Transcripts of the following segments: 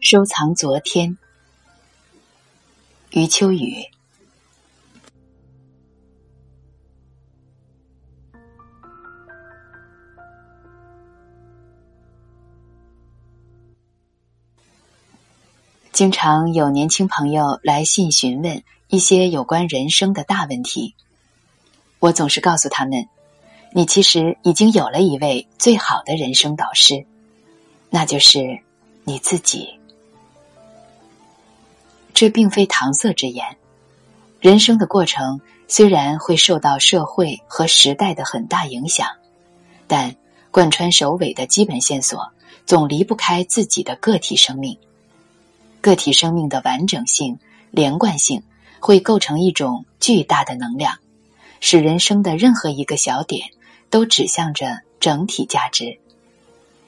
收藏昨天，余秋雨。经常有年轻朋友来信询问一些有关人生的大问题，我总是告诉他们：“你其实已经有了一位最好的人生导师，那就是你自己。”这并非搪塞之言。人生的过程虽然会受到社会和时代的很大影响，但贯穿首尾的基本线索总离不开自己的个体生命。个体生命的完整性、连贯性，会构成一种巨大的能量，使人生的任何一个小点都指向着整体价值。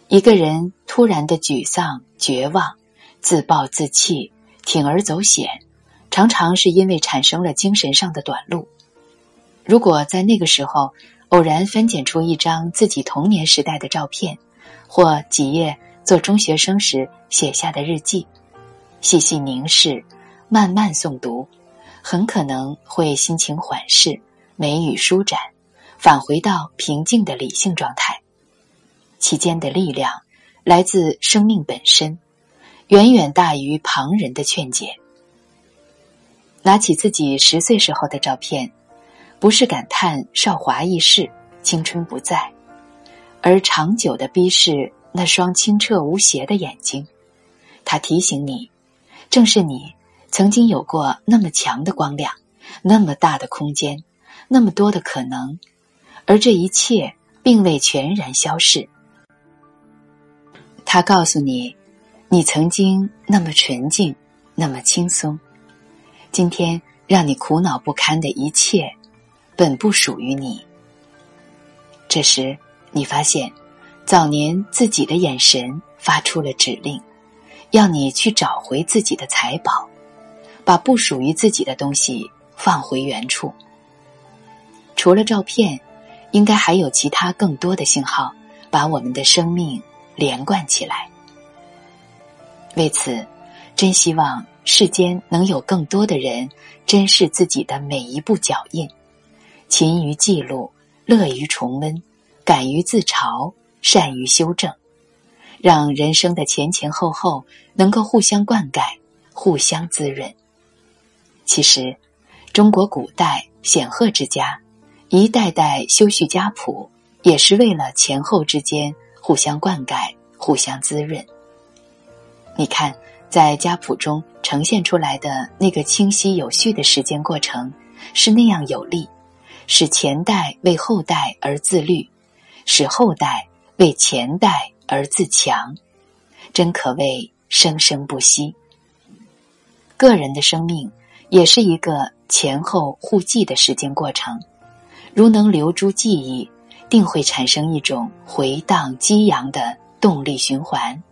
一个人突然的沮丧、绝望、自暴自弃、铤而走险，常常是因为产生了精神上的短路。如果在那个时候偶然翻检出一张自己童年时代的照片，或几页做中学生时写下的日记，细细凝视，慢慢诵读，很可能会心情缓释，眉宇舒展，返回到平静的理性状态。其间的力量来自生命本身，远远大于旁人的劝解。拿起自己十岁时候的照片，不是感叹韶华易逝、青春不在，而长久的逼视那双清澈无邪的眼睛。它提醒你。正是你曾经有过那么强的光亮，那么大的空间，那么多的可能，而这一切并未全然消逝。他告诉你，你曾经那么纯净，那么轻松。今天让你苦恼不堪的一切，本不属于你。这时，你发现，早年自己的眼神发出了指令。要你去找回自己的财宝，把不属于自己的东西放回原处。除了照片，应该还有其他更多的信号，把我们的生命连贯起来。为此，真希望世间能有更多的人珍视自己的每一步脚印，勤于记录，乐于重温，敢于自嘲，善于修正。让人生的前前后后能够互相灌溉、互相滋润。其实，中国古代显赫之家，一代代修续家谱，也是为了前后之间互相灌溉、互相滋润。你看，在家谱中呈现出来的那个清晰有序的时间过程，是那样有力，使前代为后代而自律，使后代为前代。而自强，真可谓生生不息。个人的生命也是一个前后互济的时间过程，如能留住记忆，定会产生一种回荡激扬的动力循环，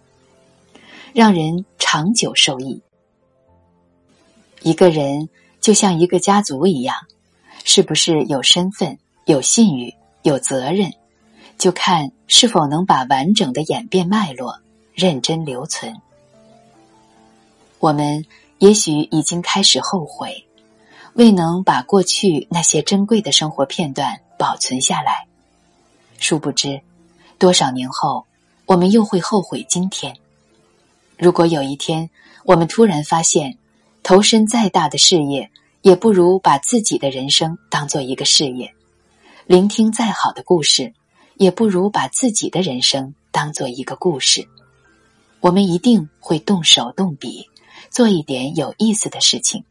让人长久受益。一个人就像一个家族一样，是不是有身份、有信誉、有责任？就看是否能把完整的演变脉络认真留存。我们也许已经开始后悔，未能把过去那些珍贵的生活片段保存下来。殊不知，多少年后，我们又会后悔今天。如果有一天，我们突然发现，投身再大的事业，也不如把自己的人生当做一个事业；聆听再好的故事。也不如把自己的人生当做一个故事，我们一定会动手动笔，做一点有意思的事情。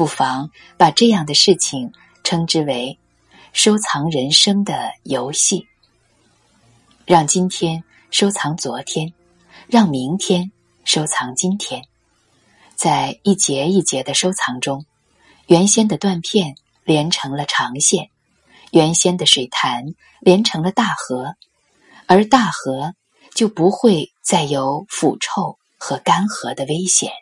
不妨把这样的事情称之为收藏人生的游戏。让今天收藏昨天，让明天收藏今天，在一节一节的收藏中，原先的断片连成了长线。原先的水潭连成了大河，而大河就不会再有腐臭和干涸的危险。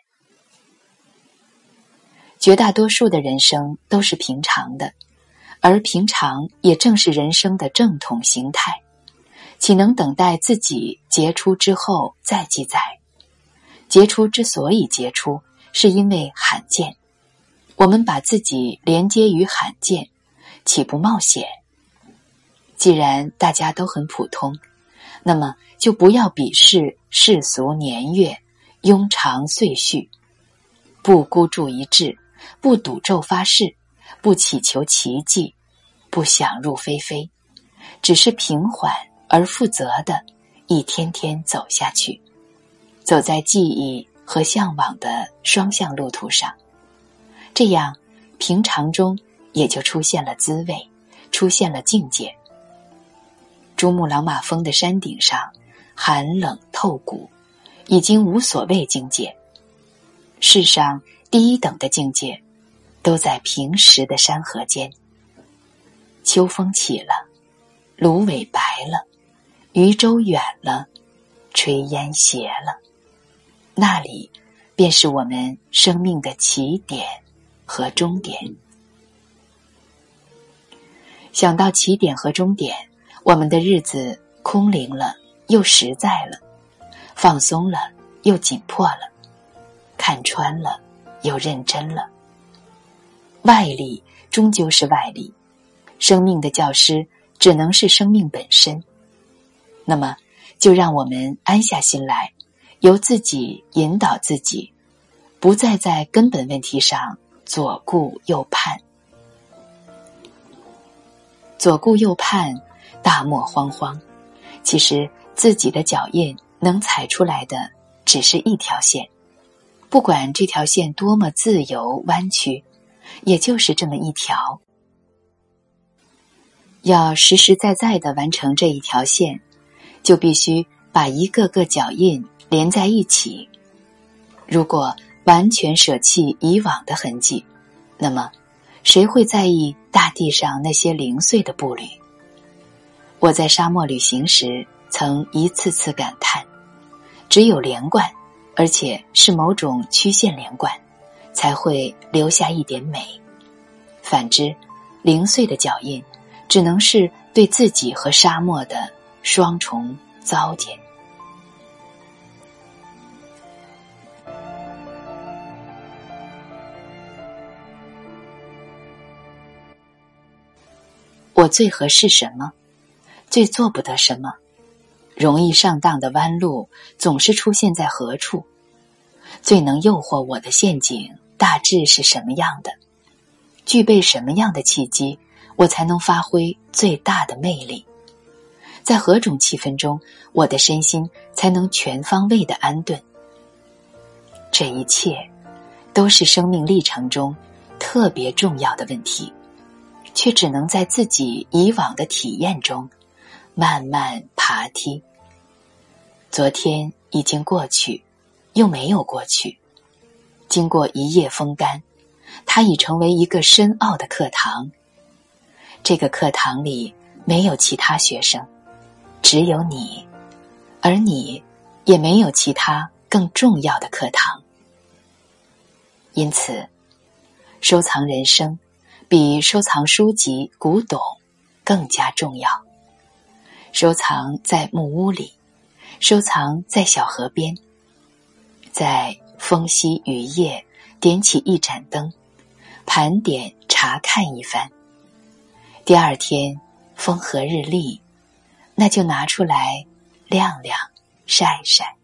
绝大多数的人生都是平常的，而平常也正是人生的正统形态，岂能等待自己杰出之后再记载？杰出之所以杰出，是因为罕见。我们把自己连接于罕见，岂不冒险？既然大家都很普通，那么就不要鄙视世俗年月、庸长岁序，不孤注一掷，不赌咒发誓。不祈求奇迹，不想入非非，只是平缓而负责的，一天天走下去，走在记忆和向往的双向路途上。这样，平常中也就出现了滋味，出现了境界。珠穆朗玛峰的山顶上，寒冷透骨，已经无所谓境界。世上第一等的境界。都在平时的山河间。秋风起了，芦苇白了，渔舟远了，炊烟斜了，那里便是我们生命的起点和终点。想到起点和终点，我们的日子空灵了，又实在了；放松了，又紧迫了；看穿了，又认真了。外力终究是外力，生命的教师只能是生命本身。那么，就让我们安下心来，由自己引导自己，不再在根本问题上左顾右盼。左顾右盼，大漠荒荒。其实，自己的脚印能踩出来的只是一条线，不管这条线多么自由弯曲。也就是这么一条，要实实在在的完成这一条线，就必须把一个个脚印连在一起。如果完全舍弃以往的痕迹，那么谁会在意大地上那些零碎的步履？我在沙漠旅行时，曾一次次感叹：只有连贯，而且是某种曲线连贯。才会留下一点美。反之，零碎的脚印，只能是对自己和沙漠的双重糟践。我最合适什么？最做不得什么？容易上当的弯路总是出现在何处？最能诱惑我的陷阱？大致是什么样的？具备什么样的契机，我才能发挥最大的魅力？在何种气氛中，我的身心才能全方位的安顿？这一切，都是生命历程中特别重要的问题，却只能在自己以往的体验中慢慢爬梯。昨天已经过去，又没有过去。经过一夜风干，它已成为一个深奥的课堂。这个课堂里没有其他学生，只有你，而你也没有其他更重要的课堂。因此，收藏人生比收藏书籍、古董更加重要。收藏在木屋里，收藏在小河边，在。风息雨夜，点起一盏灯，盘点查看一番。第二天风和日丽，那就拿出来晾晾晒晒。